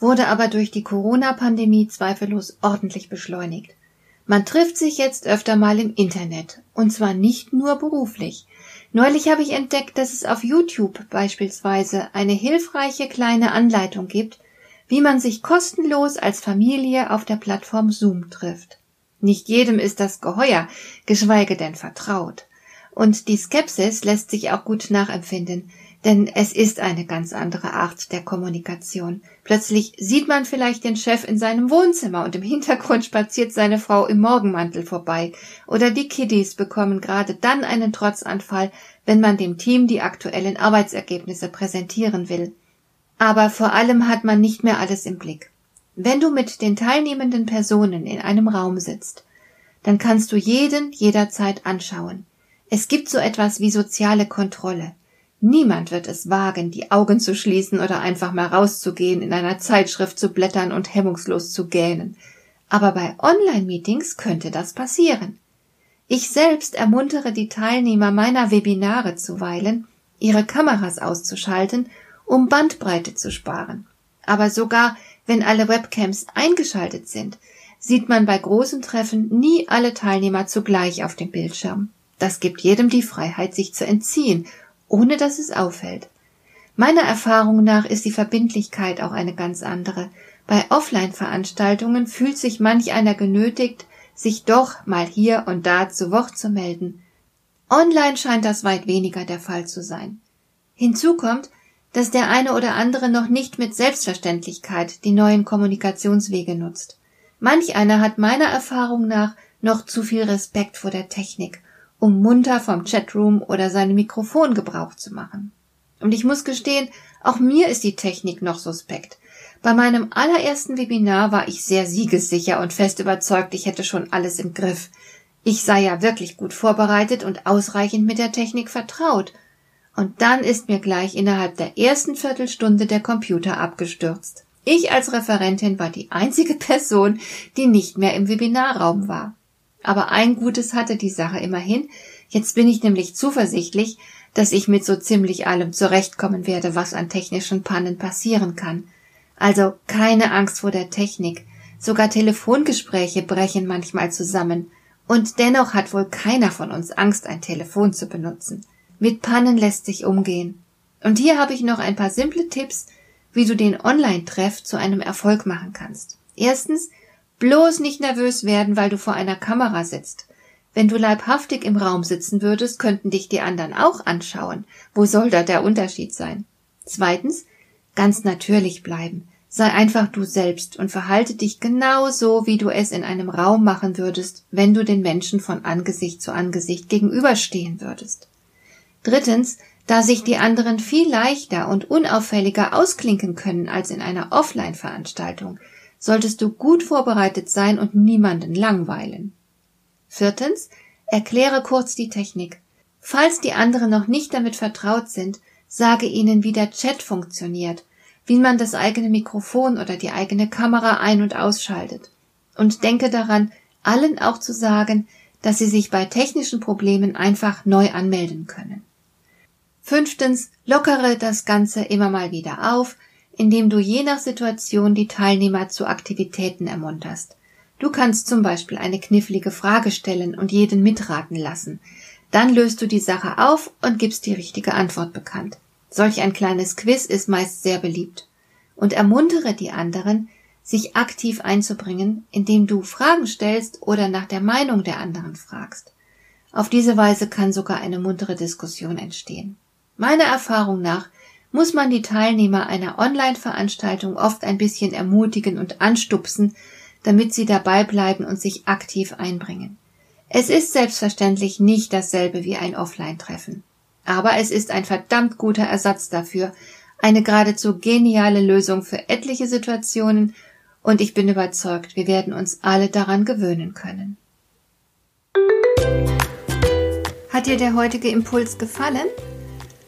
wurde aber durch die Corona-Pandemie zweifellos ordentlich beschleunigt. Man trifft sich jetzt öfter mal im Internet, und zwar nicht nur beruflich. Neulich habe ich entdeckt, dass es auf YouTube beispielsweise eine hilfreiche kleine Anleitung gibt, wie man sich kostenlos als Familie auf der Plattform Zoom trifft. Nicht jedem ist das geheuer, geschweige denn vertraut. Und die Skepsis lässt sich auch gut nachempfinden, denn es ist eine ganz andere Art der Kommunikation. Plötzlich sieht man vielleicht den Chef in seinem Wohnzimmer und im Hintergrund spaziert seine Frau im Morgenmantel vorbei. Oder die Kiddies bekommen gerade dann einen Trotzanfall, wenn man dem Team die aktuellen Arbeitsergebnisse präsentieren will. Aber vor allem hat man nicht mehr alles im Blick. Wenn du mit den teilnehmenden Personen in einem Raum sitzt, dann kannst du jeden jederzeit anschauen. Es gibt so etwas wie soziale Kontrolle. Niemand wird es wagen, die Augen zu schließen oder einfach mal rauszugehen, in einer Zeitschrift zu blättern und hemmungslos zu gähnen. Aber bei Online-Meetings könnte das passieren. Ich selbst ermuntere die Teilnehmer meiner Webinare zuweilen, ihre Kameras auszuschalten, um Bandbreite zu sparen. Aber sogar wenn alle Webcams eingeschaltet sind, sieht man bei großen Treffen nie alle Teilnehmer zugleich auf dem Bildschirm. Das gibt jedem die Freiheit, sich zu entziehen ohne dass es auffällt. Meiner Erfahrung nach ist die Verbindlichkeit auch eine ganz andere. Bei Offline-Veranstaltungen fühlt sich manch einer genötigt, sich doch mal hier und da zu Wort zu melden. Online scheint das weit weniger der Fall zu sein. Hinzu kommt, dass der eine oder andere noch nicht mit Selbstverständlichkeit die neuen Kommunikationswege nutzt. Manch einer hat meiner Erfahrung nach noch zu viel Respekt vor der Technik um munter vom Chatroom oder seinem Mikrofon Gebrauch zu machen. Und ich muss gestehen, auch mir ist die Technik noch suspekt. Bei meinem allerersten Webinar war ich sehr siegessicher und fest überzeugt, ich hätte schon alles im Griff. Ich sei ja wirklich gut vorbereitet und ausreichend mit der Technik vertraut. Und dann ist mir gleich innerhalb der ersten Viertelstunde der Computer abgestürzt. Ich als Referentin war die einzige Person, die nicht mehr im Webinarraum war. Aber ein Gutes hatte die Sache immerhin. Jetzt bin ich nämlich zuversichtlich, dass ich mit so ziemlich allem zurechtkommen werde, was an technischen Pannen passieren kann. Also keine Angst vor der Technik. Sogar Telefongespräche brechen manchmal zusammen. Und dennoch hat wohl keiner von uns Angst, ein Telefon zu benutzen. Mit Pannen lässt sich umgehen. Und hier habe ich noch ein paar simple Tipps, wie du den Online-Treff zu einem Erfolg machen kannst. Erstens, Bloß nicht nervös werden, weil du vor einer Kamera sitzt. Wenn du leibhaftig im Raum sitzen würdest, könnten dich die anderen auch anschauen. Wo soll da der Unterschied sein? Zweitens, ganz natürlich bleiben. Sei einfach du selbst und verhalte dich genau so, wie du es in einem Raum machen würdest, wenn du den Menschen von Angesicht zu Angesicht gegenüberstehen würdest. Drittens, da sich die anderen viel leichter und unauffälliger ausklinken können als in einer Offline-Veranstaltung, solltest du gut vorbereitet sein und niemanden langweilen. Viertens, erkläre kurz die Technik. Falls die anderen noch nicht damit vertraut sind, sage ihnen, wie der Chat funktioniert, wie man das eigene Mikrofon oder die eigene Kamera ein- und ausschaltet. Und denke daran, allen auch zu sagen, dass sie sich bei technischen Problemen einfach neu anmelden können. Fünftens, lockere das Ganze immer mal wieder auf, indem du je nach Situation die Teilnehmer zu Aktivitäten ermunterst. Du kannst zum Beispiel eine knifflige Frage stellen und jeden mitraten lassen. Dann löst du die Sache auf und gibst die richtige Antwort bekannt. Solch ein kleines Quiz ist meist sehr beliebt. Und ermuntere die anderen, sich aktiv einzubringen, indem du Fragen stellst oder nach der Meinung der anderen fragst. Auf diese Weise kann sogar eine muntere Diskussion entstehen. Meiner Erfahrung nach muss man die Teilnehmer einer Online-Veranstaltung oft ein bisschen ermutigen und anstupsen, damit sie dabei bleiben und sich aktiv einbringen. Es ist selbstverständlich nicht dasselbe wie ein Offline-Treffen. Aber es ist ein verdammt guter Ersatz dafür, eine geradezu geniale Lösung für etliche Situationen und ich bin überzeugt, wir werden uns alle daran gewöhnen können. Hat dir der heutige Impuls gefallen?